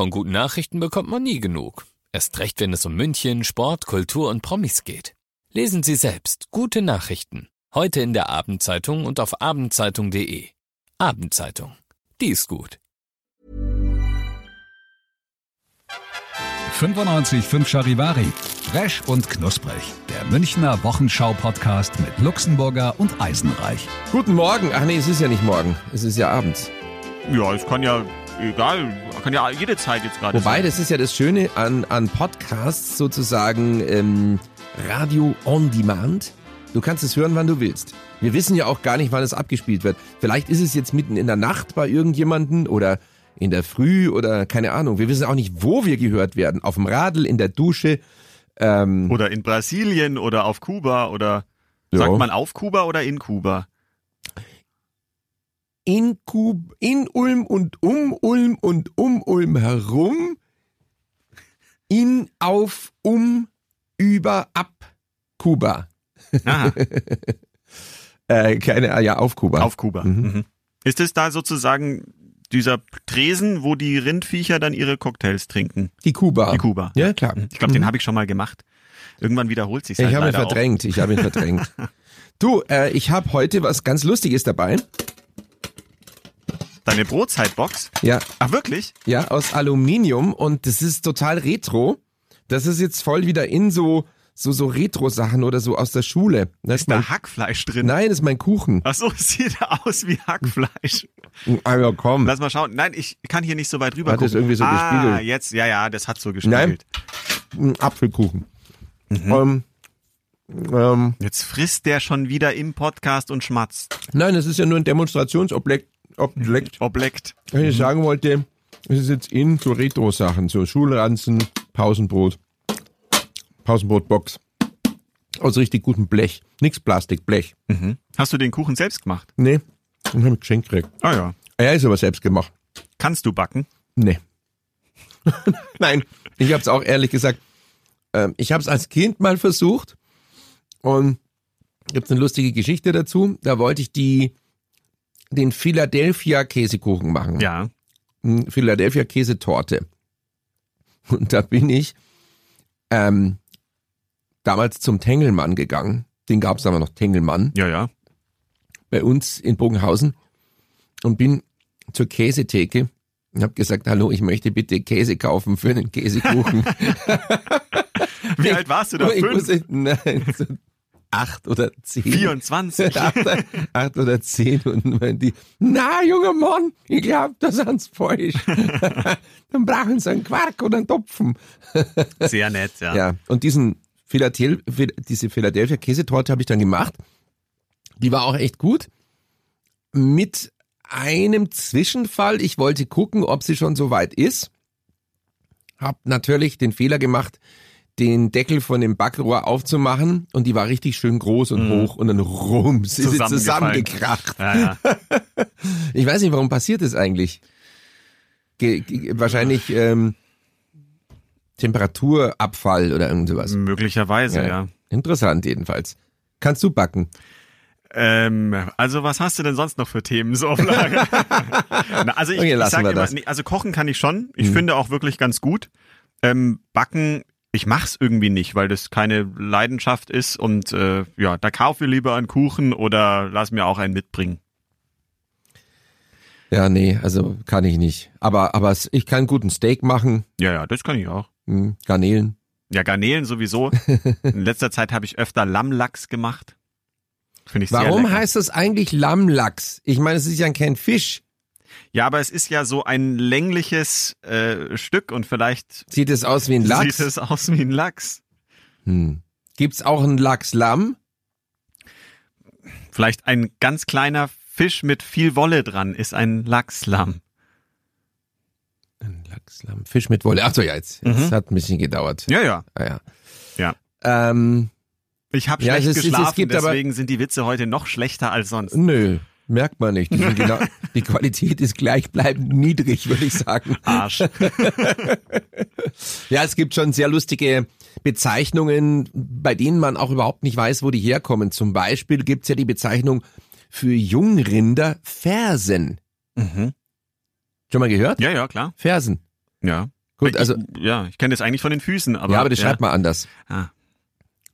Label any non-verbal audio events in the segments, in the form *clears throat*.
Von guten Nachrichten bekommt man nie genug. Erst recht, wenn es um München, Sport, Kultur und Promis geht. Lesen Sie selbst gute Nachrichten. Heute in der Abendzeitung und auf abendzeitung.de. Abendzeitung. Die ist gut. 95.5 Charivari. Fresh und knusprig. Der Münchner Wochenschau-Podcast mit Luxemburger und Eisenreich. Guten Morgen. Ach nee, es ist ja nicht morgen. Es ist ja abends. Ja, es kann ja, egal, kann ja jede Zeit jetzt gerade Wobei, sein. das ist ja das Schöne an, an Podcasts, sozusagen ähm, Radio on Demand. Du kannst es hören, wann du willst. Wir wissen ja auch gar nicht, wann es abgespielt wird. Vielleicht ist es jetzt mitten in der Nacht bei irgendjemanden oder in der Früh oder keine Ahnung. Wir wissen auch nicht, wo wir gehört werden. Auf dem Radl, in der Dusche. Ähm, Oder in Brasilien oder auf Kuba oder sagt man auf Kuba oder in Kuba? In, Kub, in Ulm und um Ulm und um Ulm herum. In, auf, um, über, ab Kuba. Aha, *laughs* Äh, keine, ah ja, auf Kuba. auf Kuba. Mhm. Mhm. Ist es da sozusagen dieser Tresen, wo die Rindviecher dann ihre Cocktails trinken? Die Kuba. Die Kuba. Ja, klar. Ich glaube, den habe ich schon mal gemacht. Irgendwann wiederholt sich Ich halt habe ihn leider auch. verdrängt, ich habe ihn verdrängt. *laughs* Du, äh, ich habe heute was ganz Lustiges dabei. Deine Brotzeitbox? Ja, Ach wirklich? ja, aus Aluminium und das ist total retro. Das ist jetzt voll wieder in so so so Retro-Sachen oder so aus der Schule. Das ist Ist mein, da Hackfleisch drin? nein, das ist mein Kuchen. Ach so, *laughs* sieht aus wie Hackfleisch. Also komm. Lass mal schauen. Nein, ich kann hier nicht so weit rüber Hat das gucken. irgendwie so ah, gespiegelt? jetzt, ja, ja, das hat so Nein. gespiegelt. Ein Apfelkuchen. Mhm. Ähm, ähm, Jetzt frisst der schon wieder im Podcast und schmatzt. nein, es ist ja nur ein Demonstrationsobjekt. Objekt. Obleckt. Was ich sagen wollte, es ist jetzt in so Retro-Sachen, so Schulranzen, Pausenbrot, Pausenbrotbox. Aus richtig gutem Blech. Nix Plastik, Blech. Hast du den Kuchen selbst gemacht? Nee, den habe ich geschenkt gekriegt. Ah ja. Er ist aber selbst gemacht. Kannst du backen? Nee. *laughs* Nein, ich habe es auch ehrlich gesagt, ähm, ich habe es als Kind mal versucht und gibt's eine lustige Geschichte dazu. Da wollte ich die den Philadelphia Käsekuchen machen. Ja. Hm, Philadelphia Käsetorte. Und da bin ich ähm, damals zum Tengelmann gegangen. Den gab's aber noch Tengelmann Ja, ja. bei uns in Bogenhausen und bin zur Käsetheke und habe gesagt, hallo, ich möchte bitte Käse kaufen für einen Käsekuchen. *laughs* Wie alt warst du da? *laughs* ich Fünf? wusste, nein, so acht oder zehn. 24. *laughs* acht, acht oder zehn und meinen die, na, junger Mann, ich glaub, das ist falsch. *laughs* Dann brauchen sie einen Quark oder einen Topfen. Sehr nett, ja. Ja, und diesen Philadelphia, diese Philadelphia Käsetorte habe ich dann gemacht. Die war auch echt gut. Mit einem Zwischenfall. Ich wollte gucken, ob sie schon so weit ist. Hab natürlich den Fehler gemacht, den Deckel von dem Backrohr aufzumachen und die war richtig schön groß und hoch und dann rums ist sie zusammengekracht. Ja, ja. *laughs* Ich weiß nicht, warum passiert das eigentlich? Ge wahrscheinlich ähm, Temperaturabfall oder irgend sowas. Möglicherweise, ja. Interessant jedenfalls. Kannst du backen? Ähm, also was hast du denn sonst noch für Themen so auf Lager? *laughs* Na, also ich, Okay, ich sag immer, nee, also kochen kann ich schon. Ich Mhm. finde auch wirklich ganz gut. Ähm, backen, ich mach's irgendwie nicht, weil das keine Leidenschaft ist und äh, ja, da kaufe ich lieber einen Kuchen oder lass mir auch einen mitbringen. Ja, nee, also kann ich nicht. Aber, aber ich kann guten Steak machen, Ja, ja, das kann ich auch. hm, Garnelen. Ja, Garnelen sowieso. *laughs* In letzter Zeit habe ich öfter Lammlachs gemacht. Finde ich sehr Warum lecker. heißt das eigentlich Lammlachs? Ich meine, es ist ja kein Fisch. Ja, aber es ist ja so ein längliches äh, Stück und vielleicht Sieht es aus wie ein Lachs? sieht es aus wie ein Lachs. Hm. Gibt's auch ein Lachslamm? Vielleicht ein ganz kleiner Fisch mit viel Wolle dran ist ein Lachslamm. Ein Lachslamm. Fisch mit Wolle. Ach so, ja, jetzt. Mhm. hat ein bisschen gedauert. Ja, ja. Ah, ja. Ja. Ähm, Ich habe Ja, schlecht es ist- es geschlafen, gibt aber- deswegen sind die Witze heute noch schlechter als sonst. nö, merkt man nicht. Die, genau, *laughs* die Qualität ist gleichbleibend niedrig, würde ich sagen. Arsch. *laughs* Ja, es gibt schon sehr lustige Bezeichnungen, bei denen man auch überhaupt nicht weiß, wo die herkommen. Zum Beispiel gibt's ja die Bezeichnung für Jungrinder Fersen. Mhm. Schon mal gehört? Ja, ja, klar. Fersen. Ja. Gut, also ich, ja, ich kenne das eigentlich von den Füßen, aber ja, aber das schreibt man anders. Ah.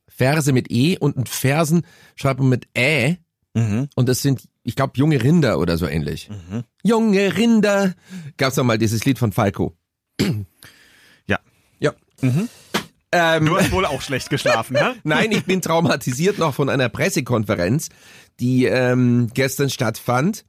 Verse mit E und ein Fersen schreibt man mit Ä Mhm. und das sind, ich glaube, junge Rinder oder so ähnlich. Mhm. Junge Rinder. Gab's noch mal dieses Lied von Falco. Ja. Ja. Mhm. Ähm, Du hast wohl auch schlecht geschlafen, ne? *laughs* Nein, ich bin traumatisiert noch von einer Pressekonferenz, die ähm, gestern stattfand.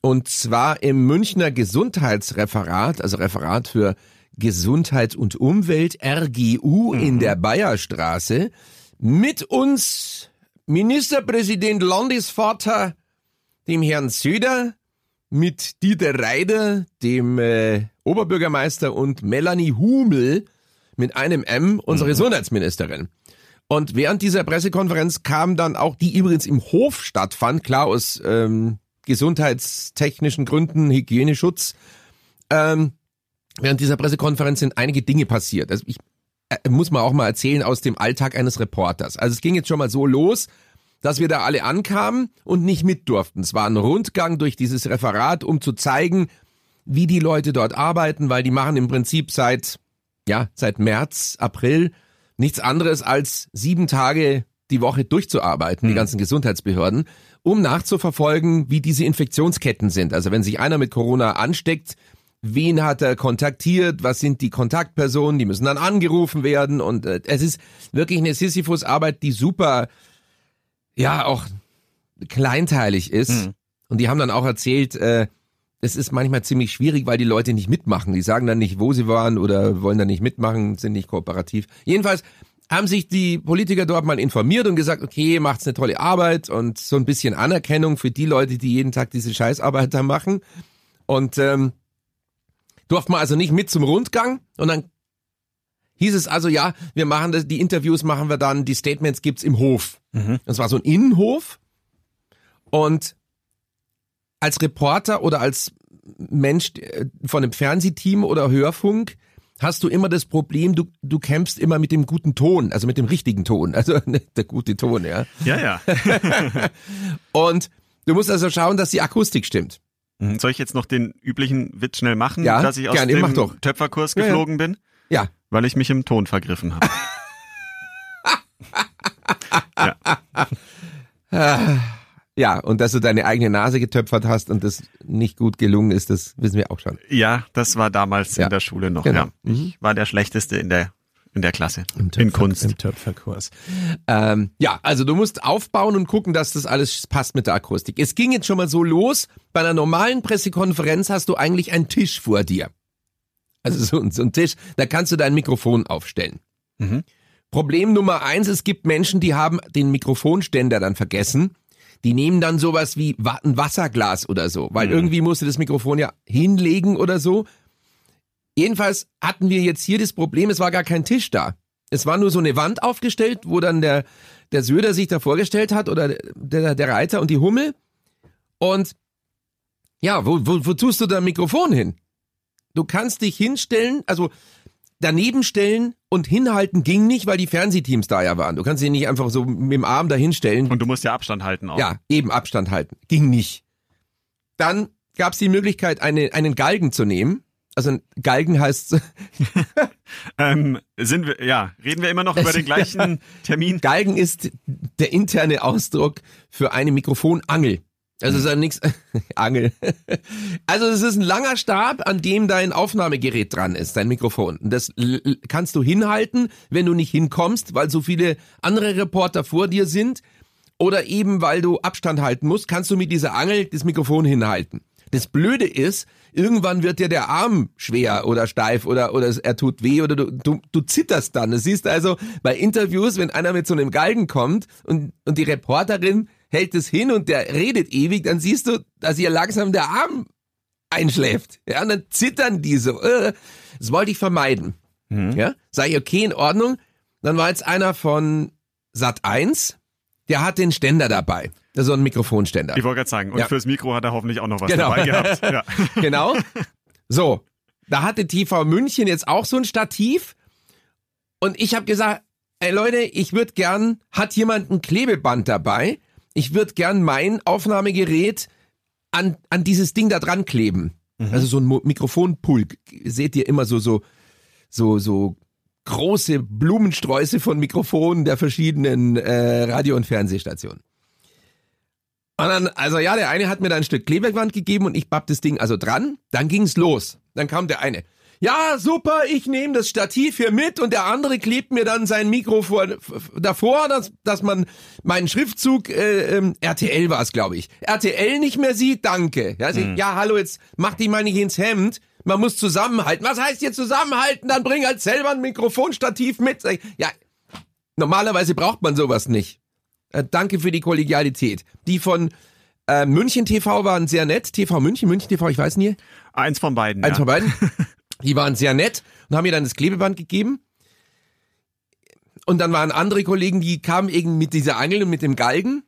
Und zwar im Münchner Gesundheitsreferat, also Referat für Gesundheit und Umwelt, RGU in der Bayerstraße. Mit uns Ministerpräsident Landesvater, dem Herrn Söder, mit Dieter Reider, dem äh, Oberbürgermeister und Melanie Humel mit einem M, unsere Gesundheitsministerin. Und während dieser Pressekonferenz kam dann auch, die übrigens im Hof stattfand, klar aus ähm, gesundheitstechnischen Gründen, Hygieneschutz, ähm, während dieser Pressekonferenz sind einige Dinge passiert. Also ich äh, muss man auch mal erzählen aus dem Alltag eines Reporters. Also es ging jetzt schon mal so los, dass wir da alle ankamen und nicht mit durften. Es war ein Rundgang durch dieses Referat, um zu zeigen, wie die Leute dort arbeiten, weil die machen im Prinzip seit, ja, seit März, April nichts anderes als sieben Tage die Woche durchzuarbeiten, die ganzen Gesundheitsbehörden, um nachzuverfolgen, wie diese Infektionsketten sind. Also wenn sich einer mit Corona ansteckt, wen hat er kontaktiert, was sind die Kontaktpersonen, die müssen dann angerufen werden und äh, es ist wirklich eine Sisyphus-Arbeit, die super, ja, auch kleinteilig ist. Mhm. Und die haben dann auch erzählt, äh, es ist manchmal ziemlich schwierig, weil die Leute nicht mitmachen. Die sagen dann nicht, wo sie waren oder wollen dann nicht mitmachen, sind nicht kooperativ. Jedenfalls haben sich die Politiker dort mal informiert und gesagt, okay, macht's eine tolle Arbeit und so ein bisschen Anerkennung für die Leute, die jeden Tag diese Scheißarbeit da machen. Und ähm, durften wir also nicht mit zum Rundgang und dann hieß es also, ja, wir machen das, die Interviews machen wir dann, die Statements gibt's im Hof. Das war so ein Innenhof und als Reporter oder als Mensch äh, von einem Fernsehteam oder Hörfunk hast du immer das Problem, du, du kämpfst immer mit dem guten Ton, also mit dem richtigen Ton, also *laughs* der gute Ton, ja. Ja, ja. *laughs* Und du musst also schauen, dass die Akustik stimmt. Mhm. Soll ich jetzt noch den üblichen Witz schnell machen, Ja, dass ich aus gerne, dem. Töpferkurs Ja, ja. geflogen bin? Ja, Weil ich mich im Ton vergriffen habe. ja, und dass du deine eigene Nase getöpfert hast und das nicht gut gelungen ist, das wissen wir auch schon. ja, das war damals Ja. in der Schule noch. Genau. Ja. Ich war der Schlechteste in der in der Klasse. in Töpfer- Kunst. Im Töpferkurs. Ähm, ja, also du musst aufbauen und gucken, dass das alles passt mit der Akustik. Es ging jetzt schon mal so los. Bei einer normalen Pressekonferenz hast du eigentlich einen Tisch vor dir. Also so, so ein Tisch, da kannst du dein Mikrofon aufstellen. Mhm. Problem Nummer eins, es gibt Menschen, die haben den Mikrofonständer dann vergessen. Die nehmen dann sowas wie ein Wasserglas oder so, weil Mhm. irgendwie musste das Mikrofon ja hinlegen oder so. Jedenfalls hatten wir jetzt hier das Problem, es war gar kein Tisch da. Es war nur so eine Wand aufgestellt, wo dann der, der Söder sich da vorgestellt hat oder der, der Reiter und die Hummel. Und ja, wo, wo, wo tust du da ein Mikrofon hin? Du kannst dich hinstellen, also daneben stellen und hinhalten ging nicht, weil die Fernsehteams da ja waren. Du kannst dich nicht einfach so mit dem Arm da hinstellen. Und du musst ja Abstand halten auch. Ja, eben Abstand halten. Ging nicht. Dann gab es die Möglichkeit, eine, einen Galgen zu nehmen. Also ein Galgen heißt, *laughs* Ähm, sind wir, ja, reden wir immer noch über den gleichen *laughs* Termin? Galgen ist der interne Ausdruck für eine Mikrofonangel. Also es ist ja nichts, *laughs* Angel. Also es ist ein langer Stab, an dem dein Aufnahmegerät dran ist, dein Mikrofon. Und das kannst du hinhalten, wenn du nicht hinkommst, weil so viele andere Reporter vor dir sind. Oder eben, weil du Abstand halten musst, kannst du mit dieser Angel das Mikrofon hinhalten. Das Blöde ist, irgendwann wird dir der Arm schwer oder steif oder, oder er tut weh oder du, du, du zitterst dann. Du siehst also bei Interviews, wenn einer mit so einem Galgen kommt und, und die Reporterin hält es hin und der redet ewig, dann siehst du, dass ihr langsam der Arm einschläft. Ja, und dann zittern die so. Äh, Das wollte ich vermeiden. Ja, sag ich, okay, in Ordnung. Dann war jetzt einer von Sat 1, der hat den Ständer dabei. Das ist so ein Mikrofonständer. Ich wollte gerade sagen, und Ja. fürs Mikro hat er hoffentlich auch noch was Genau. dabei gehabt. *laughs* Ja. genau. So, da hatte TV München jetzt auch so ein Stativ. Und ich habe gesagt, ey Leute, ich würde gern, hat jemand ein Klebeband dabei? Ich würde gern mein Aufnahmegerät an, an dieses Ding da dran kleben. Also so ein Mo Mikrofonpulk seht ihr immer so so so so große Blumensträuße von Mikrofonen der verschiedenen äh, Radio- und Fernsehstationen. Und dann, also ja, der eine hat mir da ein Stück Klebeband gegeben und ich bapp das Ding also dran. Dann ging's los. Dann kam der eine. Ja, super, ich nehme das Stativ hier mit und der andere klebt mir dann sein Mikro vor, davor, dass, dass man meinen Schriftzug, äh, ähm, RTL war es, glaube ich, RTL nicht mehr sieht, danke. Ja, also, ja, hallo, jetzt mach dich mal nicht ins Hemd. Man muss zusammenhalten. Was heißt hier zusammenhalten? Dann bring halt selber ein Mikrofonstativ mit. Ja, normalerweise braucht man sowas nicht. Äh, danke für die Kollegialität. Die von äh, München TV waren sehr nett. TV München, München TV, ich weiß nie. Eins von beiden. Eins ja. von beiden. *laughs* Die waren sehr nett und haben mir dann das Klebeband gegeben. Und dann waren andere Kollegen, die kamen eben mit dieser Angel und mit dem Galgen.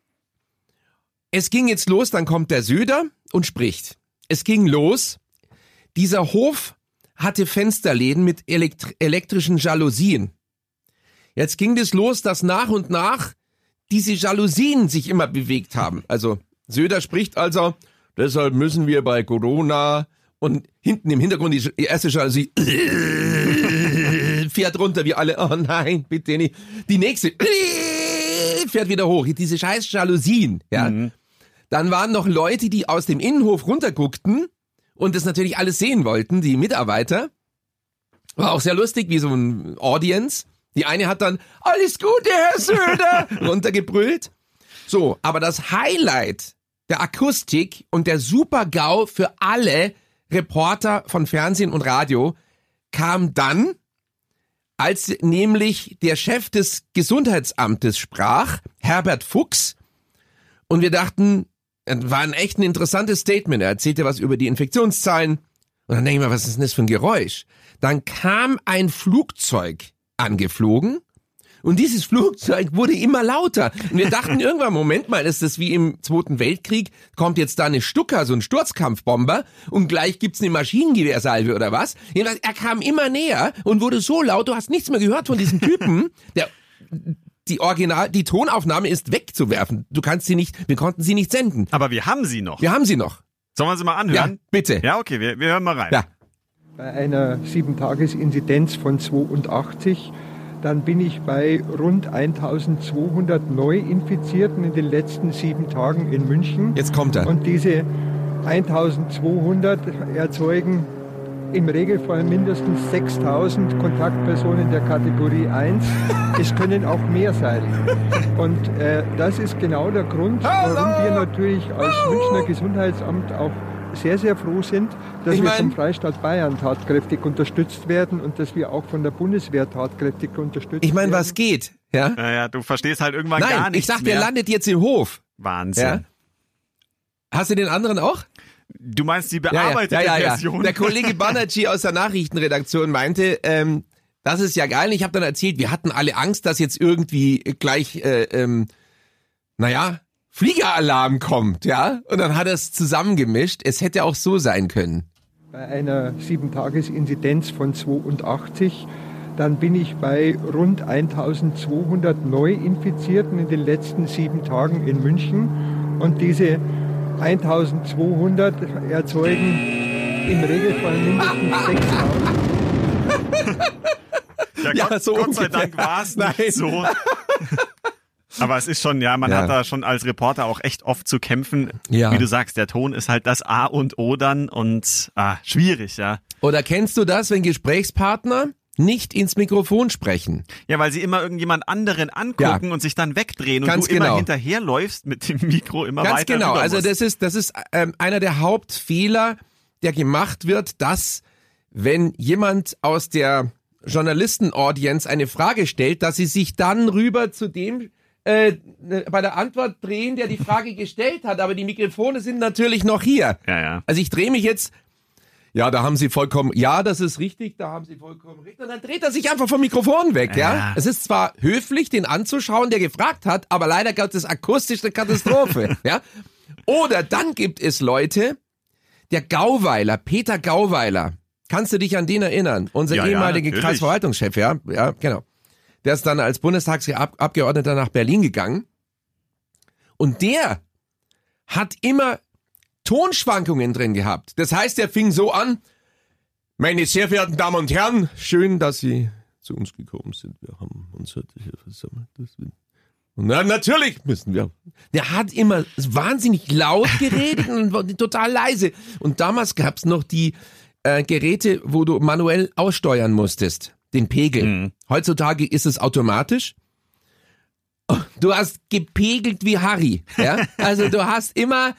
Es ging jetzt los, dann kommt der Söder und spricht. Es ging los. Dieser Hof hatte Fensterläden mit elektr elektrischen Jalousien. Jetzt ging es los, dass nach und nach diese Jalousien sich immer bewegt haben. Also Söder spricht also, deshalb müssen wir bei Corona und hinten im Hintergrund die erste Jalousie fährt runter, wie alle, oh nein, bitte nicht. Die nächste fährt wieder hoch. Diese scheiß Jalousien, ja. Dann waren noch Leute, die aus dem Innenhof runterguckten und das natürlich alles sehen wollten, die Mitarbeiter. War auch sehr lustig, wie so ein Audience. Die eine hat dann, alles Gute, Herr Söder, *laughs* runtergebrüllt. So, aber das Highlight der Akustik und der Super-GAU für alle Reporter von Fernsehen und Radio kam dann, als nämlich der Chef des Gesundheitsamtes sprach, Herbert Fuchs, und wir dachten, war ein echt ein interessantes Statement. Er erzählte was über die Infektionszahlen. Und dann denke ich mir, was ist denn das für ein Geräusch? Dann kam ein Flugzeug angeflogen und dieses Flugzeug wurde immer lauter. Und wir dachten *laughs* irgendwann, Moment mal, ist das wie im Zweiten Weltkrieg? Kommt jetzt da eine Stucker, so ein Sturzkampfbomber und gleich gibt's eine Maschinengewehrsalve oder was? Jedenfalls, Er kam immer näher und wurde so laut, du hast nichts mehr gehört von diesem Typen, *laughs* der die Original, die Tonaufnahme ist wegzuwerfen. Du kannst sie nicht, wir konnten sie nicht senden. Aber wir haben sie noch. Wir haben sie noch. Sollen wir sie mal Ja, anhören? bitte. Ja, okay, wir, wir hören mal rein. Ja. bei einer 7-Tages-Inzidenz von 82. Dann bin ich bei rund 1200 Neuinfizierten in den letzten sieben Tagen in München. Jetzt kommt er. Und diese 1200 erzeugen im Regelfall mindestens 6000 Kontaktpersonen der Kategorie 1. *laughs* Es können auch mehr sein. Und äh, das ist genau der Grund, warum wir natürlich als Münchner Gesundheitsamt auch sehr, sehr froh sind, dass Ich wir vom Freistaat Bayern tatkräftig unterstützt werden und dass wir auch von der Bundeswehr tatkräftig unterstützt Ich meine, werden. was geht? Ja? Naja, du verstehst halt irgendwann gar Nein, nichts ich sag, mehr. der landet jetzt im Hof. Wahnsinn. Ja? Hast du den anderen auch? Du meinst die bearbeitete ja, ja, ja. Version? Der Kollege Banerjee *laughs* aus der Nachrichtenredaktion meinte, ähm, das ist ja geil. Ich habe dann erzählt, wir hatten alle Angst, dass jetzt irgendwie gleich, äh, ähm, naja, Fliegeralarm kommt, ja? Und dann hat er es zusammengemischt. Es hätte auch so sein können. bei einer 7-Tages-Inzidenz von 82. Dann bin ich bei rund 1200 Neuinfizierten in den letzten sieben Tagen in München. Und diese 1200 erzeugen im Regelfall mindestens *laughs* 6000. Ja, Ja, Gott, so Gott sei. Dank war es Nein. nicht so. *laughs* Aber es ist schon, ja, man Ja. hat da schon als Reporter auch echt oft zu kämpfen. Ja. Wie du sagst, der Ton ist halt das A und O dann und ah, schwierig, ja. Oder kennst du das, wenn Gesprächspartner nicht ins Mikrofon sprechen? Ja, weil sie immer irgendjemand anderen angucken Ja. und sich dann wegdrehen und Ganz du immer genau. hinterherläufst mit dem Mikro immer Ganz weiter genau. rüber Also das ist, das ist ähm, einer der Hauptfehler, der gemacht wird, dass wenn jemand aus der Journalisten-Audience eine Frage stellt, dass sie sich dann rüber zu dem äh, bei der Antwort drehen, der die Frage *laughs* gestellt hat. Aber die Mikrofone sind natürlich noch hier. Ja, ja. Also ich drehe mich jetzt. Ja, da haben Sie vollkommen, ja, das ist richtig, da haben Sie vollkommen recht. Und dann dreht er sich einfach vom Mikrofon weg, ja. Ja. Es ist zwar höflich, den anzuschauen, der gefragt hat, aber leider gab es akustisch eine Katastrophe, *laughs* ja. Oder dann gibt es Leute, der Gauweiler, Peter Gauweiler, kannst du dich an den erinnern? Unser Ja, ja, ehemaliger natürlich. Kreisverwaltungschef, ja, ja, genau. Der ist dann als Bundestagsabgeordneter nach Berlin gegangen. Und der hat immer Tonschwankungen drin gehabt. Das heißt, er fing so an, meine sehr verehrten Damen und Herren, schön, dass Sie zu uns gekommen sind. Wir haben uns heute hier versammelt. Und na, natürlich müssen wir. Der hat immer wahnsinnig laut geredet und total leise. Und damals gab's noch die äh, Geräte, wo du manuell aussteuern musstest, den Pegel. Mhm. Heutzutage ist es automatisch. Du hast gepegelt wie Harry, ja? *laughs* Also du hast immer,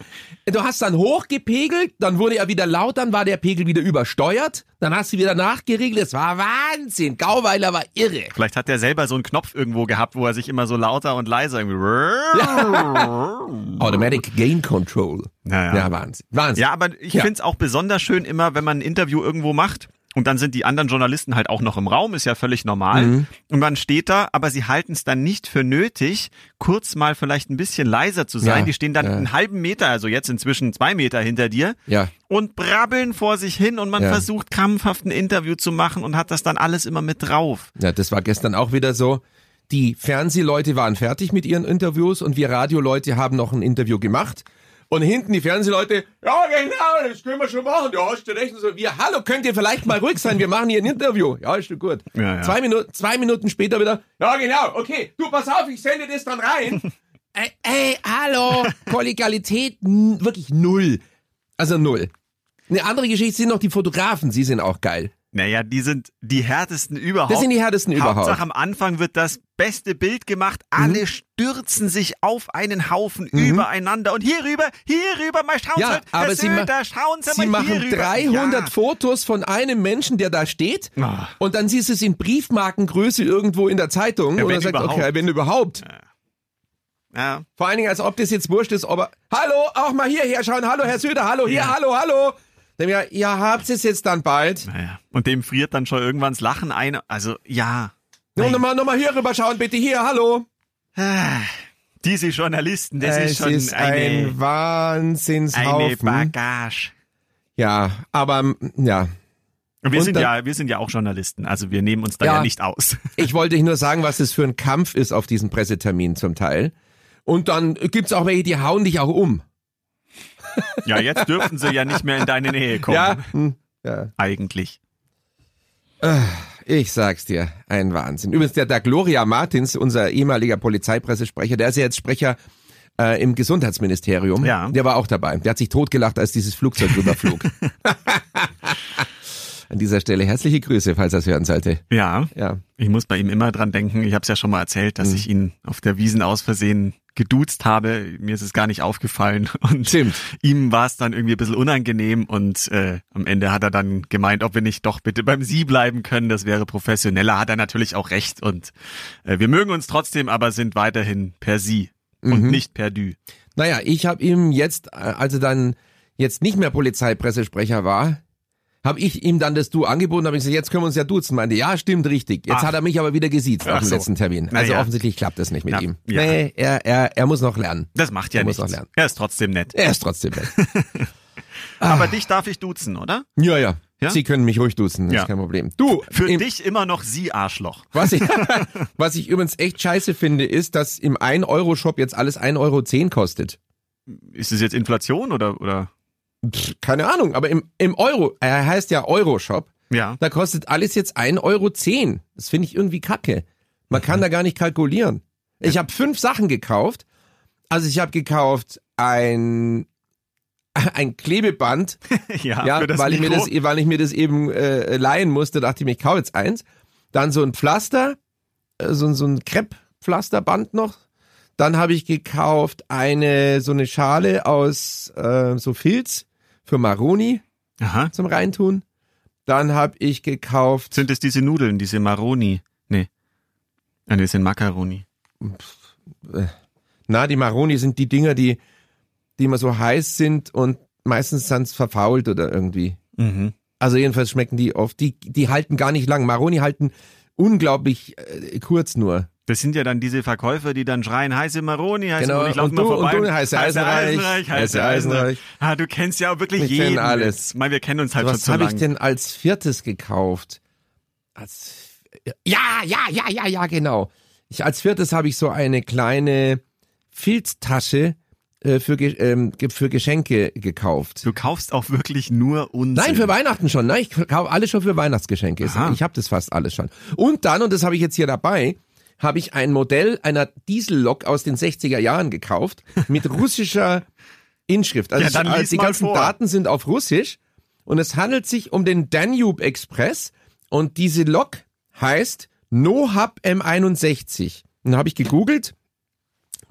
du hast dann hochgepegelt, dann wurde er wieder laut, dann war der Pegel wieder übersteuert, dann hast du wieder nachgeregelt, es war Wahnsinn. Gauweiler war irre. Vielleicht hat er selber so einen Knopf irgendwo gehabt, wo er sich immer so lauter und leiser irgendwie. *laughs* Automatic Gain Control. Ja, ja. ja Wahnsinn. Wahnsinn. Ja, aber ich Ja. find's auch besonders schön immer, wenn man ein Interview irgendwo macht und dann sind die anderen Journalisten halt auch noch im Raum, ist ja völlig normal. Mhm. Und man steht da, aber sie halten es dann nicht für nötig, kurz mal vielleicht ein bisschen leiser zu sein. Ja, Die stehen dann ja. einen halben Meter, also jetzt inzwischen zwei Meter hinter dir Ja. und brabbeln vor sich hin und man versucht krampfhaft ein Interview zu machen und hat das dann alles immer mit drauf. Ja, das war gestern auch wieder so. Die Fernsehleute waren fertig mit ihren Interviews und wir Radioleute haben noch ein Interview gemacht. Und hinten die Fernsehleute, ja genau, das können wir schon machen, du hast du recht. Und so, wir, hallo, könnt ihr vielleicht mal ruhig sein, wir machen hier ein Interview. Ja, ist schon gut. Ja, ja. Zwei, Minuten, zwei Minuten später wieder, ja genau, okay, du pass auf, ich sende das dann rein. *laughs* ey, ey, hallo, Kollegialität wirklich null. Also null. Eine andere Geschichte sind noch die Fotografen, sie sind auch geil. Naja, die sind die härtesten überhaupt. Das sind die härtesten überhaupt. Hauptsache am Anfang wird das beste Bild gemacht. Alle stürzen sich auf einen Haufen übereinander und hier rüber, hier rüber, mal schauen Ja, Sie, aber sie, ma schauen Sie, sie mal machen hier rüber. 300 ja. Fotos von einem Menschen, der da steht. Ah. Und dann siehst du es in Briefmarkengröße irgendwo in der Zeitung. Ja, und dann sagst du, überhaupt. okay, wenn überhaupt. Ja. Vor allen Dingen, als ob das jetzt wurscht ist, aber hallo, auch mal hierher schauen. Hallo, Herr Söder, hallo, hier, hallo, hallo. Dann ja, ja, habt es jetzt dann bald. Naja. Und dem friert dann schon irgendwann das Lachen ein. Also, ja. Nun, nochmal, nochmal hier rüber schauen, bitte hier, hallo. Ah, Diese Journalisten, das es ist schon ist eine, ein eine Wahnsinnshaufen. Bagage. ja, aber, ja. Und wir Und sind dann- ja, wir sind ja auch Journalisten, also wir nehmen uns da Ja. ja nicht aus. *laughs* Ich wollte nur sagen, was das für ein Kampf ist auf diesen Pressetermin zum Teil. Und dann gibt's auch welche, die hauen dich auch um. *laughs* Ja, jetzt dürften sie ja nicht mehr in deine Nähe kommen. Ja, hm, ja. Eigentlich. Ich sag's dir, ein Wahnsinn. Übrigens, der, der Gloria Martins, unser ehemaliger Polizeipressesprecher, der ist ja jetzt Sprecher äh, im Gesundheitsministerium. Ja. Der war auch dabei. Der hat sich totgelacht, als dieses Flugzeug *laughs* rüberflog. An dieser Stelle herzliche Grüße, falls er es hören sollte. Ja. Ja. Ich muss bei ihm immer dran denken. Ich habe es ja schon mal erzählt, Mhm. dass ich ihn auf der Wiesen aus Versehen geduzt habe. Mir ist es gar nicht aufgefallen. *laughs* Und Stimmt. ihm war es dann irgendwie ein bisschen unangenehm und äh, am Ende hat er dann gemeint, ob wir nicht doch bitte beim Sie bleiben können. Das wäre professioneller. Hat er natürlich auch recht. Und äh, wir mögen uns trotzdem, aber sind weiterhin per Sie Mhm. und nicht per Du. Naja, ich habe ihm jetzt, äh, als er dann jetzt nicht mehr Polizeipressesprecher war, habe ich ihm dann das Du angeboten, habe ich gesagt, jetzt können wir uns ja duzen. Meinte, ja, stimmt, richtig. Jetzt Ach. hat er mich aber wieder gesiezt auf Ach dem so. letzten Termin. Also ja. offensichtlich klappt das nicht mit Na, ihm. ja. Nee, er, er, er muss noch lernen. Das macht ja Er muss nichts. auch lernen. Er ist trotzdem nett. Er ist trotzdem nett. *laughs* Aber dich darf ich duzen, oder? ja, ja, Ja? Sie können mich ruhig duzen, das Ja. ist kein Problem. Du, Für im, dich immer noch Sie, Arschloch. was ich, *laughs* *laughs* was ich übrigens echt scheiße finde, ist, dass im 1-Euro-Shop jetzt alles 1,10 Euro kostet. Ist es jetzt Inflation oder, oder? Pff, keine Ahnung, aber im, im Euro, er heißt ja Euro-Shop, Ja. Da kostet alles jetzt 1,10 Euro. Das finde ich irgendwie kacke. Man kann da gar nicht kalkulieren. Ich habe fünf Sachen gekauft. Also ich habe gekauft ein *laughs* ein Klebeband, *laughs* Ja, ja, weil ich mir das, weil ich mir das eben äh, leihen musste, dachte ich mir, ich kaufe jetzt eins. Dann so ein Pflaster, äh, so, so ein Krepp-Pflasterband noch. Dann habe ich gekauft eine so eine Schale aus äh, so Filz für Maroni Aha. zum Reintun. Dann habe ich gekauft Sind es diese Nudeln, diese Maroni? Nee. Ah, nee, das sind Macaroni. Na, die Maroni sind die Dinger, die, die immer so heiß sind und meistens sind verfault oder irgendwie. Mhm. Also jedenfalls schmecken die oft. Die, die halten gar nicht lang. Maroni halten unglaublich äh, kurz nur. Das sind ja dann diese Verkäufer, die dann schreien, heiße Maroni, heiße Genau, Maroni. Ich laufe und mal du- vorbei. und du, heiße Eisenreich, heiße heiße Eisenreich. Ah, du kennst ja auch wirklich Wir jeden. alles. Mal, wir kennen uns halt schon Was habe ich denn als viertes gekauft? Als, ja, ja, ja, ja, ja, genau. Ich, als viertes habe ich so eine kleine Filztasche äh, für, ähm, für Geschenke gekauft. Du kaufst auch wirklich nur Unsinn. Nein, für Weihnachten schon. Nein, ich kaufe alles schon für Weihnachtsgeschenke. Aha. Ich habe das fast alles schon. Und dann, und das habe ich jetzt hier dabei, habe ich ein Modell einer Diesellok aus den 60er Jahren gekauft mit russischer Inschrift. Also Ja, lies die ganzen vor. Daten sind auf Russisch und es handelt sich um den Danube Express und diese Lok heißt NoHub M61. Und dann habe ich gegoogelt.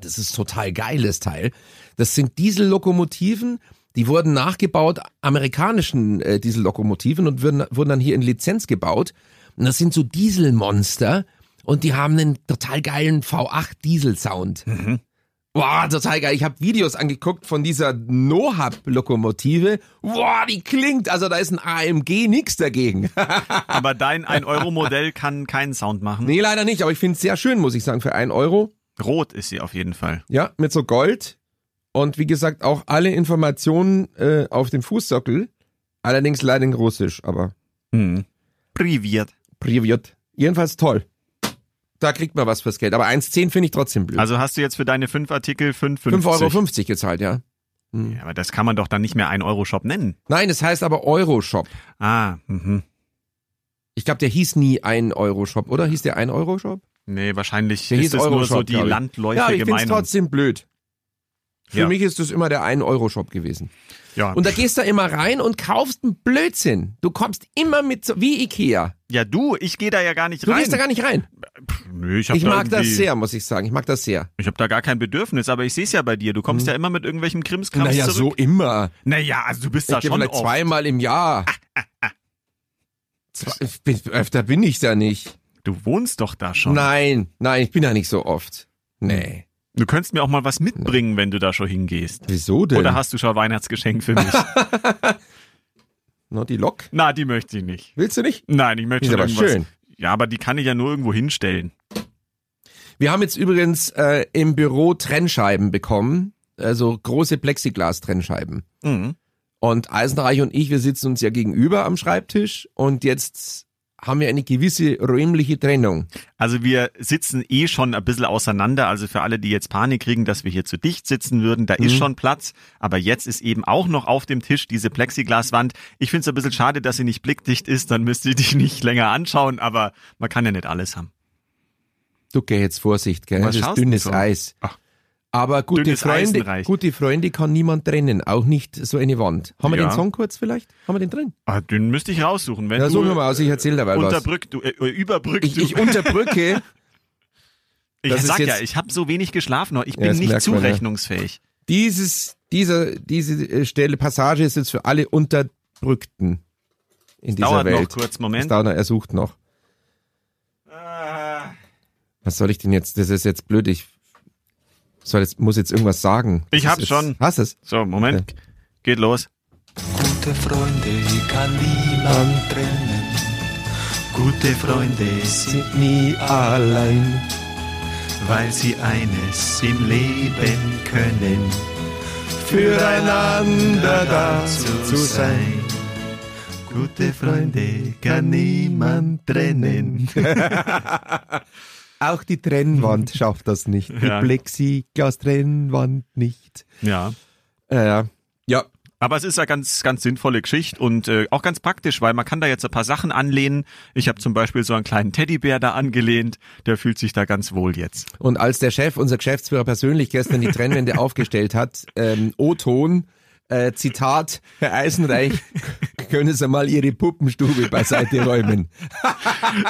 Das ist total geiles Teil. Das sind Diesellokomotiven, die wurden nachgebaut, amerikanischen äh, Diesellokomotiven und wurden, wurden dann hier in Lizenz gebaut. Und das sind so Dieselmonster und die haben einen total geilen V8 Dieselsound. Boah, total geil. Ich habe Videos angeguckt von dieser NoHub-Lokomotive. Boah, die klingt, also da ist ein AMG nix dagegen. *laughs* Aber dein *laughs* 1-Euro-Modell kann keinen Sound machen. nee, leider nicht, aber ich finde es sehr schön, muss ich sagen, für ein Euro. Rot ist sie auf jeden Fall. Ja, mit so Gold. Und wie gesagt, auch alle Informationen äh, auf dem Fußsockel. Allerdings leider in Russisch, aber Mhm. Priviert. privat. Jedenfalls toll. Da kriegt man was fürs Geld. Aber 1,10 finde ich trotzdem blöd. Also hast du jetzt für deine fünf Artikel 5,50 5,50 Euro gezahlt, ja. Ja, aber das kann man doch dann nicht mehr 1-Euro-Shop nennen. Nein, das heißt aber Euro-Shop. Ah, mhm. Ich glaube, der hieß nie ein Euro-Shop, oder? Hieß der ein Euro-Shop? Nee, wahrscheinlich Der ist hieß es nur so Euro-Shop, die landläufige Ja, aber ich finde es Meinung. trotzdem blöd. Für Ja. mich ist das immer der 1-Euro-Shop gewesen. Ja. Und da gehst du immer rein und kaufst einen Blödsinn. Du kommst immer mit, so, wie Ikea. Ja, du, ich gehe da ja gar nicht Du rein. gehst da gar nicht rein. Nö, ich hab Ich da mag das sehr, muss ich sagen. Ich mag das sehr. Ich habe da gar kein Bedürfnis, aber ich sehe es ja bei dir. Du kommst ja immer mit irgendwelchem Krimskrams Naja, zurück. so immer. Naja, also du bist Ich da schon vielleicht oft. zweimal im Jahr. Zwei, ich bin, öfter bin ich da nicht. Du wohnst doch da schon. Nein, nein, ich bin da nicht so oft. Nee. Du könntest mir auch mal was mitbringen, wenn du da schon hingehst. Wieso denn? Oder hast du schon ein Weihnachtsgeschenk für mich? *laughs* Na, die Lok? Na, die möchte ich nicht. Willst du nicht? Nein, ich möchte Die ist aber irgendwas. schön. Ja, aber die kann ich ja nur irgendwo hinstellen. Wir haben jetzt übrigens äh, im Büro Trennscheiben bekommen. Also große Plexiglas-Trennscheiben. Mhm. Und Eisenreich und ich, wir sitzen uns ja gegenüber am Schreibtisch und jetzt haben wir eine gewisse räumliche Trennung. Also wir sitzen eh schon ein bisschen auseinander. Also für alle, die jetzt Panik kriegen, dass wir hier zu dicht sitzen würden, da Mhm. ist schon Platz. Aber jetzt ist eben auch noch auf dem Tisch diese Plexiglaswand. Ich finde es ein bisschen schade, dass sie nicht blickdicht ist. Dann müsst ihr dich *laughs* nicht länger anschauen. Aber man kann ja nicht alles haben. Du geh jetzt Vorsicht, gell? Was das ist dünnes so? Eis. Ach. Aber gute Freunde, gute Freunde kann niemand trennen, auch nicht so eine Wand. Haben wir Ja. den Song kurz vielleicht? Haben wir den drin? Ah, den müsste ich raussuchen. Wenn Ja, suchen wir mal aus, ich erzähl dabei was. unterbrückt, du, äh, überbrückt, Ich, du. ich unterbrücke. *laughs* Ich sag ja, ich habe so wenig geschlafen. Ich Ja, bin das nicht ja. zurechnungsfähig. Dieses, diese, diese äh, Stelle, Passage ist jetzt für alle Unterbrückten in dieser Dauert Welt. noch kurz, Moment. dauert noch, er sucht noch. Was soll ich denn jetzt? Das ist jetzt blöd. Ich soll jetzt, muss jetzt irgendwas sagen. Ich hab's schon. Hast es? So, Moment. Geht los. Gute Freunde kann niemand trennen. Gute Freunde sind nie allein. weil sie eines im Leben können. Füreinander da zu sein. Gute Freunde kann niemand trennen. *laughs* *laughs* Auch die Trennwand *laughs* schafft das nicht. Die Ja. Plexiglas-Trennwand nicht. Ja. Äh, ja. Ja. Aber es ist ja ganz, ganz sinnvolle Geschichte und äh, auch ganz praktisch, weil man kann da jetzt ein paar Sachen anlehnen. Ich habe zum Beispiel so einen kleinen Teddybär da angelehnt. Der fühlt sich da ganz wohl jetzt. Und als der Chef, unser Geschäftsführer persönlich gestern die Trennwände *laughs* aufgestellt hat, ähm, O-Ton, äh, Zitat, Herr Eisenreich, *laughs* können Sie mal Ihre Puppenstube beiseite räumen. *laughs*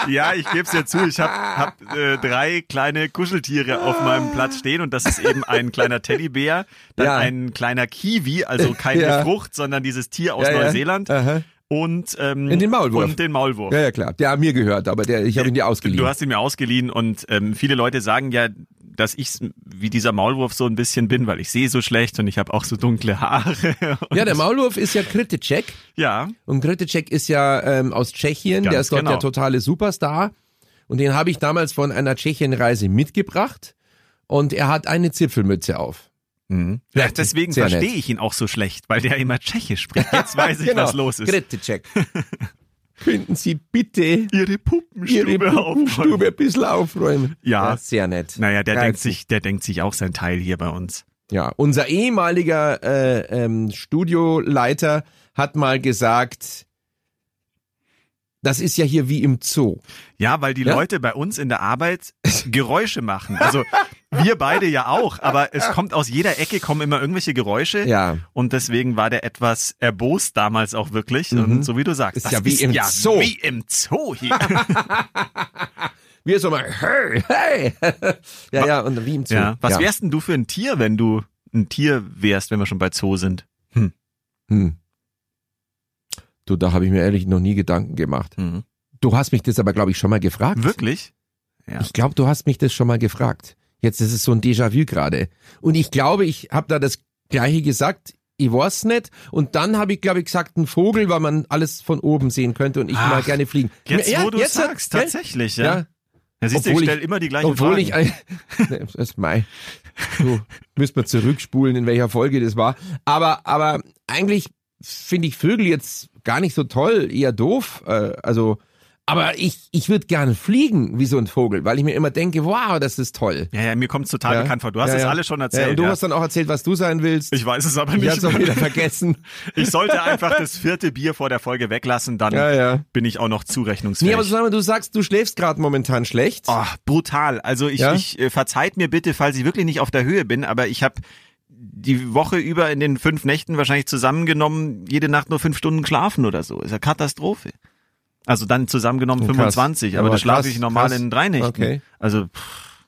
Ja, ich gebe es dir zu. Ich habe hab, äh, drei kleine Kuscheltiere auf meinem Platz stehen und das ist eben ein kleiner Teddybär, dann Ja. ein kleiner Kiwi, also keine Ja. Frucht, sondern dieses Tier aus Ja, ja. Neuseeland Aha. und ähm, In den Maulwurf. und den Maulwurf. Ja, ja, klar. Der hat mir gehört, aber der, ich habe ihn dir ausgeliehen. Du hast ihn mir ausgeliehen und ähm, viele Leute sagen ja, dass ich wie dieser Maulwurf so ein bisschen bin, weil ich sehe so schlecht und ich habe auch so dunkle Haare. *laughs* Ja, der Maulwurf ist ja Kritecek. ja, Und Kritecek ist ja ähm, aus Tschechien, der Ganz ist dort genau. der totale Superstar. Und den habe ich damals von einer Tschechienreise mitgebracht. Und er hat eine Zipfelmütze auf. Mhm. ja deswegen verstehe ich ihn auch so schlecht, weil der immer Tschechisch spricht. Jetzt weiß *laughs* ich, Genau. was los ist. Kritecek. *laughs* Könnten Sie bitte Ihre Puppenstube, Ihre. Puppenstube ein bisschen aufräumen? Ja. sehr nett. Naja, der Geil. denkt sich, der denkt sich auch sein Teil hier bei uns. Ja, unser ehemaliger äh, ähm, Studioleiter hat mal gesagt, das ist ja hier wie im Zoo. Ja, weil die Ja? Leute bei uns in der Arbeit *laughs* Geräusche machen. Also wir beide ja auch, aber es kommt aus jeder Ecke kommen immer irgendwelche Geräusche. Ja. Und deswegen war der etwas erbost damals auch wirklich. Und so wie du sagst, Mhm. Ist das ja wie ist im ja Zoo. wie im Zoo hier. *laughs* Wir so mal, hey, hey. ja, ja, und wie im Zoo. ja. Was ja. wärst denn du für ein Tier, wenn du ein Tier wärst, wenn wir schon bei Zoo sind? Hm. Du, da habe ich mir ehrlich noch nie Gedanken gemacht. Mhm. Du hast mich das aber, glaube ich, schon mal gefragt. Wirklich? Ja. Ich glaube, du hast mich das schon mal gefragt. Jetzt ist es so ein Déjà-vu gerade. Und ich glaube, ich habe da das Gleiche gesagt. Ich weiß nicht. Und dann habe ich, glaube ich, gesagt, ein Vogel, weil man alles von oben sehen könnte und ich Ach, mal gerne fliegen. Jetzt, ja, wo du jetzt, sagst, gell? tatsächlich, ja. Ja. ja siehst du, ich Obwohl stell ich- immer die gleichen Obwohl Fragen. ich ein, *laughs* Nee, das ist Mai. Du müsst mal zurückspulen, in welcher Folge das war. Aber, aber eigentlich finde ich Vögel jetzt gar nicht so toll, eher doof. Äh, also, aber ich, ich würde gerne fliegen wie so ein Vogel, weil ich mir immer denke, wow, das ist toll. ja, ja, mir kommt's total Ja. bekannt vor. Du hast Ja, es ja. alles schon Ja, erzählt. und du ja. hast dann auch erzählt, was du sein willst. ich weiß es aber Ich nicht. hab's auch wieder vergessen. *laughs* Ich sollte einfach das vierte Bier vor der Folge weglassen, dann Ja, ja. bin ich auch noch zurechnungsfähig. Nee, aber mal, du sagst, du schläfst gerade momentan schlecht. Oh, brutal. Also ich, Ja? ich äh, verzeiht mir bitte, falls ich wirklich nicht auf der Höhe bin, aber ich habe die Woche über in den fünf Nächten wahrscheinlich zusammengenommen, jede Nacht nur fünf Stunden geschlafen oder so. Ist ja Katastrophe. Also dann zusammengenommen Krass. 25, aber, Aber das schlafe ich normal krass. in drei Nächten. Okay. Also pff,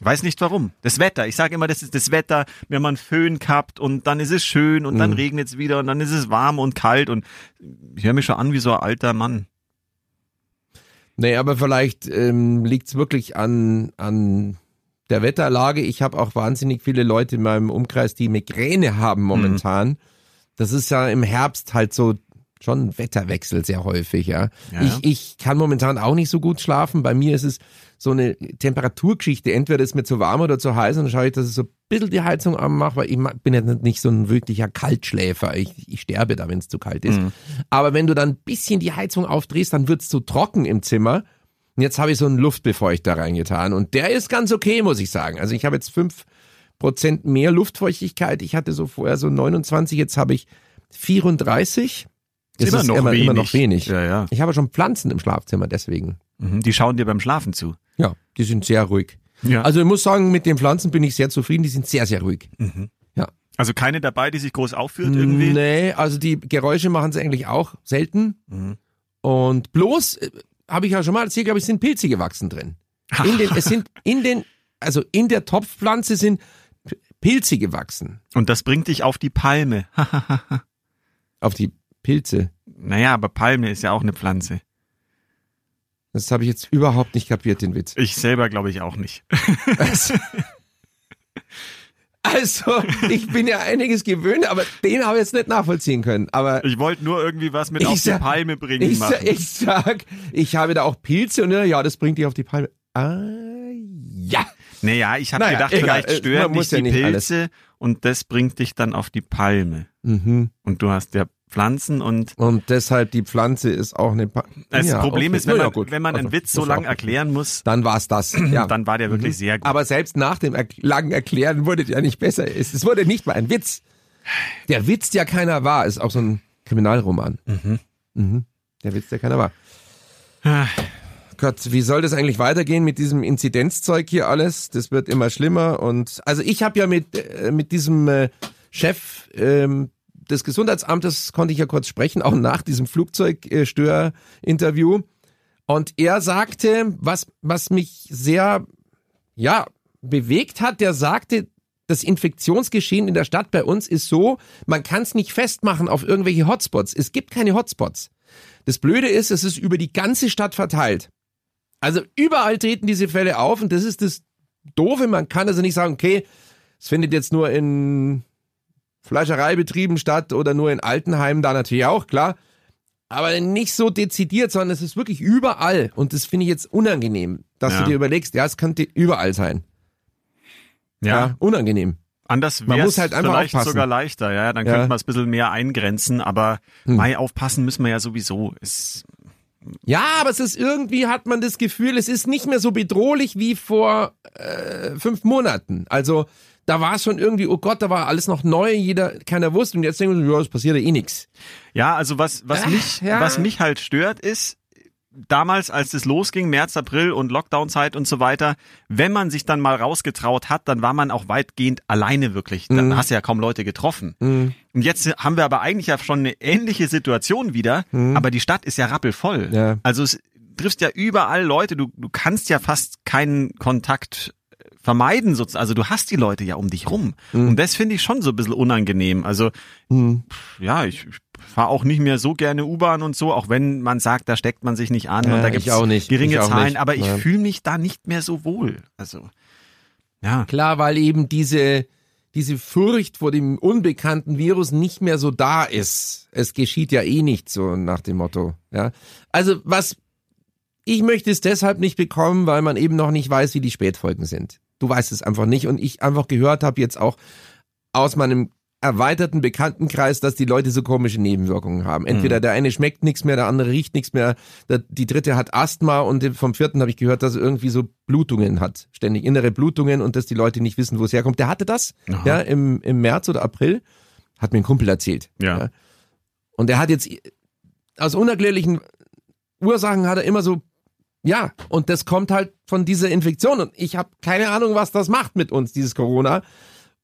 weiß nicht warum. Das Wetter. Ich sage immer, das ist das Wetter. Haben einen Föhn gehabt und dann ist es schön und Mhm. dann regnet es wieder und dann ist es warm und kalt und ich höre mich schon an wie so ein alter Mann. Nee, aber vielleicht ähm, liegt's wirklich an, an der Wetterlage. Ich habe auch wahnsinnig viele Leute in meinem Umkreis, die Migräne haben momentan. Das ist ja im Herbst halt so schon Wetterwechsel sehr häufig, ja. Ja, ich, ich kann momentan auch nicht so gut schlafen. Bei mir ist es so eine Temperaturgeschichte. Entweder ist mir zu warm oder zu heiß und dann schaue ich, dass ich so ein bisschen die Heizung anmache, weil ich bin ja nicht so ein wirklicher Kaltschläfer. Ich, ich sterbe da, wenn es zu kalt ist. Aber wenn du dann ein bisschen die Heizung aufdrehst, dann wird's zu trocken im Zimmer. Und jetzt habe ich so einen Luftbefeuchter reingetan und der ist ganz okay, muss ich sagen. Also ich habe jetzt fünf Prozent mehr Luftfeuchtigkeit. Ich hatte so vorher so 29, jetzt habe ich 34. Das Immer ist noch immer, immer noch wenig. wenig. Ja, ja. Ich habe schon Pflanzen im Schlafzimmer, deswegen. Mhm. Die schauen dir beim Schlafen zu. Ja, die sind sehr ruhig. Ja. Also ich muss sagen, mit den Pflanzen bin ich sehr zufrieden. Die sind sehr, sehr ruhig. Ja. Also keine dabei, die sich groß aufführt irgendwie? Nee, also die Geräusche machen sie eigentlich auch selten. Mhm. Und bloß, äh, habe ich ja schon mal erzählt, glaube ich, sind Pilze gewachsen drin. In den, es sind *laughs* in den, also in der Topfpflanze sind Pilze gewachsen. Und das bringt dich auf die Palme. *laughs* Auf die Pilze. naja, aber Palme ist ja auch eine Pflanze. Das habe ich jetzt überhaupt nicht kapiert, den Witz. Ich selber glaube ich auch nicht. Also, *laughs* also, ich bin ja einiges gewöhnt, aber den habe ich jetzt nicht nachvollziehen können. Aber Ich wollte nur irgendwie was mit auf die sag- Palme bringen ich, machen. sa- ich sag, ich habe da auch Pilze und ja, das bringt dich auf die Palme. Ah, ja. naja, ich habe Naja, gedacht, egal, vielleicht äh, stören dich ja die Pilze und das bringt dich dann auf die Palme. Mhm. Und du hast ja Pflanzen und Und deshalb die Pflanze ist auch eine. Pa das ja, Problem okay. ist, wenn man, ja, gut. wenn man einen Also, Witz so lang erklären muss, Dann war's das. *clears throat* Ja. dann war der wirklich sehr gut. Aber selbst nach dem er langen Erklären wurde der nicht besser. Es, es wurde nicht mal ein Witz. Der Witz, der keiner war, ist auch so ein Kriminalroman. Mhm. Der Witz, der keiner war. Gott, wie soll das eigentlich weitergehen mit diesem Inzidenzzeug hier alles? Das wird immer schlimmer und also ich habe ja mit äh, mit diesem äh, Chef ähm, des Gesundheitsamtes konnte ich ja kurz sprechen, auch nach diesem Flugzeugstör-Interview. Und er sagte, was was mich sehr ja bewegt hat, der sagte, das Infektionsgeschehen in der Stadt bei uns ist so, man kann es nicht festmachen auf irgendwelche Hotspots. Es gibt keine Hotspots. Das Blöde ist, es ist über die ganze Stadt verteilt. Also überall treten diese Fälle auf und das ist das Doofe. Man kann also nicht sagen, okay, es findet jetzt nur in Fleischereibetrieben statt oder nur in Altenheimen, da natürlich auch, klar. Aber nicht so dezidiert, sondern es ist wirklich überall. Und das finde ich jetzt unangenehm, dass Ja. du dir überlegst, ja, es könnte überall sein. ja, unangenehm. anders wäre muss halt vielleicht aufpassen. sogar leichter. Ja, dann Ja. könnte man es ein bisschen mehr eingrenzen. Aber Hm. Mai aufpassen müssen wir ja sowieso. Es, Ja, aber es ist irgendwie, hat man das Gefühl, es ist nicht mehr so bedrohlich wie vor äh, fünf Monaten. Also da war es schon irgendwie, oh Gott, da war alles noch neu, jeder, keiner wusste und jetzt denken wir, ja, es passiert ja eh nix. Ja, also was, was Ach, mich, ja. was mich halt stört, ist, damals, als es losging, März, April und Lockdown-Zeit und so weiter, wenn man sich dann mal rausgetraut hat, dann war man auch weitgehend alleine wirklich. Dann Mhm. hast du ja kaum Leute getroffen. Mhm. Und jetzt haben wir aber eigentlich ja schon eine ähnliche Situation wieder, aber die Stadt ist ja rappelvoll. Mhm. Ja. Also es triffst ja überall Leute, du, du kannst ja fast keinen Kontakt vermeiden sozusagen. Also du hast die Leute ja um dich rum. Mhm. Und das finde ich schon so ein bisschen unangenehm. Also ja, ich, ich fahre auch nicht mehr so gerne U-Bahn und so, auch wenn man sagt, da steckt man sich nicht an Ja, und da ich gibt's auch nicht. geringe Zahlen, nicht. aber ich Ja. fühle mich da nicht mehr so wohl. Also ja, Klar, weil eben diese, diese Furcht vor dem unbekannten Virus nicht mehr so da ist. Es geschieht ja eh nicht so nach dem Motto. Ja. Also was ich möchte es deshalb nicht bekommen, weil man eben noch nicht weiß, wie die Spätfolgen sind. Du weißt es einfach nicht und ich einfach gehört habe jetzt auch aus meinem erweiterten Bekanntenkreis, dass die Leute so komische Nebenwirkungen haben. Entweder der eine schmeckt nichts mehr, der andere riecht nichts mehr, der, die dritte hat Asthma und vom vierten habe ich gehört, dass er irgendwie so Blutungen hat, ständig innere Blutungen und dass die Leute nicht wissen, wo es herkommt. Der hatte das Aha. ja im, im März oder April, hat mir ein Kumpel erzählt. Ja. Und er hat jetzt aus unerklärlichen Ursachen hat er immer so ja, und das kommt halt von dieser Infektion und ich habe keine Ahnung, was das macht mit uns dieses Corona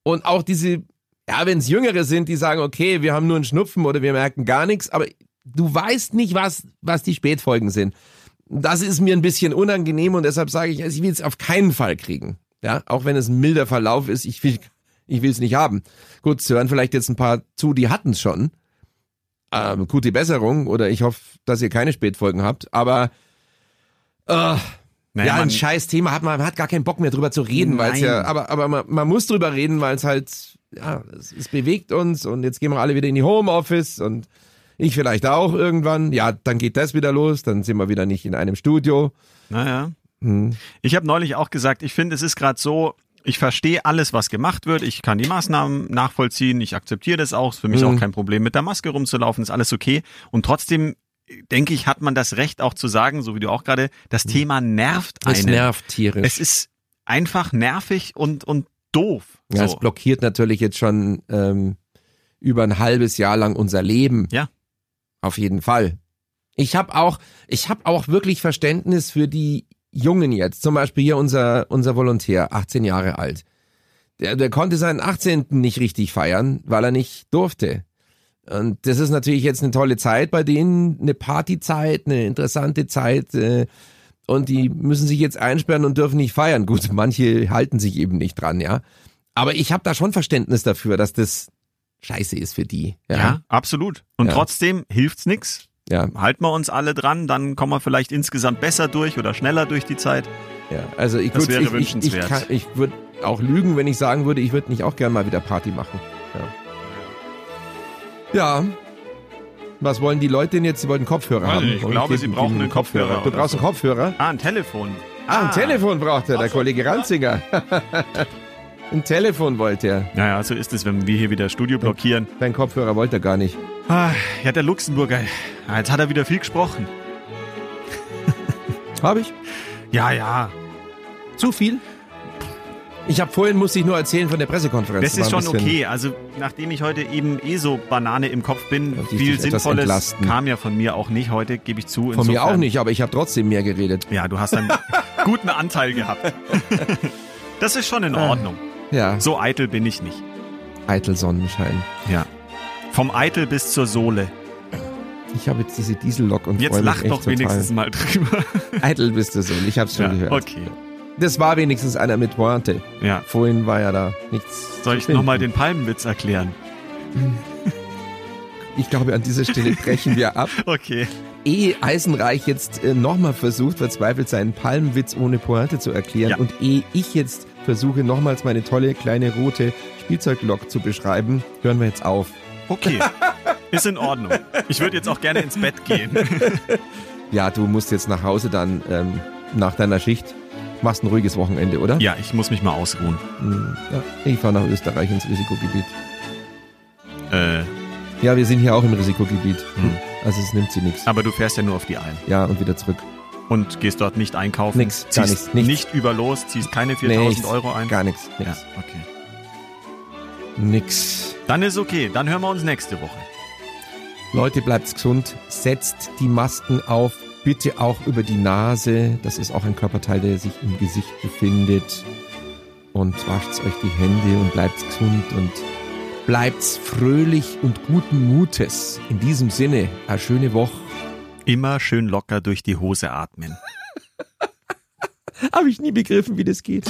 und auch diese ja, wenn es Jüngere sind, die sagen, okay, wir haben nur einen Schnupfen oder wir merken gar nichts, aber du weißt nicht, was, was die Spätfolgen sind. Das ist mir ein bisschen unangenehm und deshalb sage ich, also ich will es auf keinen Fall kriegen. Ja, auch wenn es ein milder Verlauf ist, ich will ich will es nicht haben. Gut, es hören vielleicht jetzt ein paar zu, die hatten es schon. Ähm, gute Besserung oder ich hoffe, dass ihr keine Spätfolgen habt, aber äh, naja, ja, ein scheiß Thema hat man, man hat gar keinen Bock mehr drüber zu reden, weil es ja, aber, aber man, man muss drüber reden, weil es halt, ja, es, es bewegt uns und jetzt gehen wir alle wieder in die Homeoffice und ich vielleicht auch irgendwann. Ja, dann geht das wieder los, dann sind wir wieder nicht in einem Studio. naja. Hm. Ich habe neulich auch gesagt, ich finde, es ist gerade so, ich verstehe alles, was gemacht wird. Ich kann die Maßnahmen nachvollziehen. Ich akzeptiere das auch. Ist für mich Mhm. auch kein Problem, mit der Maske rumzulaufen. Ist alles okay. Und trotzdem denke ich, hat man das Recht auch zu sagen, so wie du auch gerade, das Thema nervt einen. Es nervt tierisch. Es ist einfach nervig und, und doof. ja, es so. blockiert natürlich jetzt schon ähm, über ein halbes Jahr lang unser Leben. Ja. Auf jeden Fall. Ich habe auch, ich habe auch wirklich Verständnis für die Jungen jetzt. Zum Beispiel hier unser unser Volontär, 18 Jahre alt. Der, der konnte seinen 18. nicht richtig feiern, weil er nicht durfte. Und das ist natürlich jetzt eine tolle Zeit bei denen, eine Partyzeit, eine interessante Zeit. Äh, und die müssen sich jetzt einsperren und dürfen nicht feiern. Gut, *laughs* manche halten sich eben nicht dran, ja. Aber ich habe da schon Verständnis dafür, dass das scheiße ist für die. Ja. Ja, absolut. Und Ja. trotzdem hilft's nix. ja. Halten wir uns alle dran, dann kommen wir vielleicht insgesamt besser durch oder schneller durch die Zeit. Ja, also ich würde wäre ich, ich, ich, ich würde auch lügen, wenn ich sagen würde, ich würde nicht auch gern mal wieder Party machen. Ja. Ja. Was wollen die Leute denn jetzt? Sie wollten Kopfhörer Weiß haben. nicht, ich Und glaube, sie brauchen einen Kopfhörer Du oder brauchst so. einen Kopfhörer? Ah, ein Telefon. Ah, ein Telefon braucht er, der Kollege Ranzinger. *laughs* ein Telefon wollte er. Ja, ja, so ist es, wenn wir hier wieder Studio blockieren. Dein Kopfhörer wollte er gar nicht. Ah, ja, der Luxemburger. Ah, Jetzt hat er wieder viel gesprochen. Habe ich? Ja, ja. Zu viel? Ich habe vorhin, musste ich nur erzählen von der Pressekonferenz. Das ist schon okay. Also, nachdem ich heute eben eh so Banane im Kopf bin, viel Sinnvolles kam ja von mir auch nicht heute, gebe ich zu. Von mir auch nicht, aber ich habe trotzdem mehr geredet. Ja, du hast einen *laughs* guten Anteil gehabt. *laughs* Das ist schon in Ah. Ordnung. Ja, So eitel bin ich nicht. eitel Sonnenschein. Ja. Vom Eitel bis zur Sohle. Ich habe jetzt diese Diesellok und Jetzt lach doch wenigstens total. mal drüber. Eitel bist du so. Ich hab's schon Ja, gehört. okay. Das war wenigstens einer mit Pointe. Ja. Vorhin war ja da nichts. Soll ich nochmal den Palmenwitz erklären? *laughs* Ich glaube, an dieser Stelle brechen wir ab. *laughs* Okay. Ehe Eisenreich jetzt äh, nochmal versucht, verzweifelt seinen Palmenwitz ohne Pointe zu erklären Ja. und ehe ich jetzt versuche, nochmals meine tolle kleine rote Spielzeuglok zu beschreiben, hören wir jetzt auf. Okay. *laughs* Ist in Ordnung. Ich würde jetzt auch gerne ins Bett gehen. Ja, du musst jetzt nach Hause dann ähm, nach deiner Schicht. Machst ein ruhiges Wochenende, oder? Ja, ich muss mich mal ausruhen. Hm, ja. Ich fahre nach Österreich ins Risikogebiet. Äh, Ja, wir sind hier auch im Risikogebiet. Hm. Also es nimmt sie nichts. Aber du fährst ja nur auf die ein. Ja, und wieder zurück. Und gehst dort nicht einkaufen. Nix, gar nichts, nichts. nicht über los, ziehst keine 4000 Nichts. Euro ein. Gar nichts. Ja, Nix. okay. Nix. Dann ist okay. Dann hören wir uns nächste Woche. Leute, bleibt gesund. Setzt die Masken auf. Bitte auch über die Nase. Das ist auch ein Körperteil, der sich im Gesicht befindet. Und wascht euch die Hände und bleibt gesund und bleibt fröhlich und guten Mutes. In diesem Sinne, eine schöne Woche. Immer schön locker durch die Hose atmen. *laughs* Habe ich nie begriffen, wie das geht.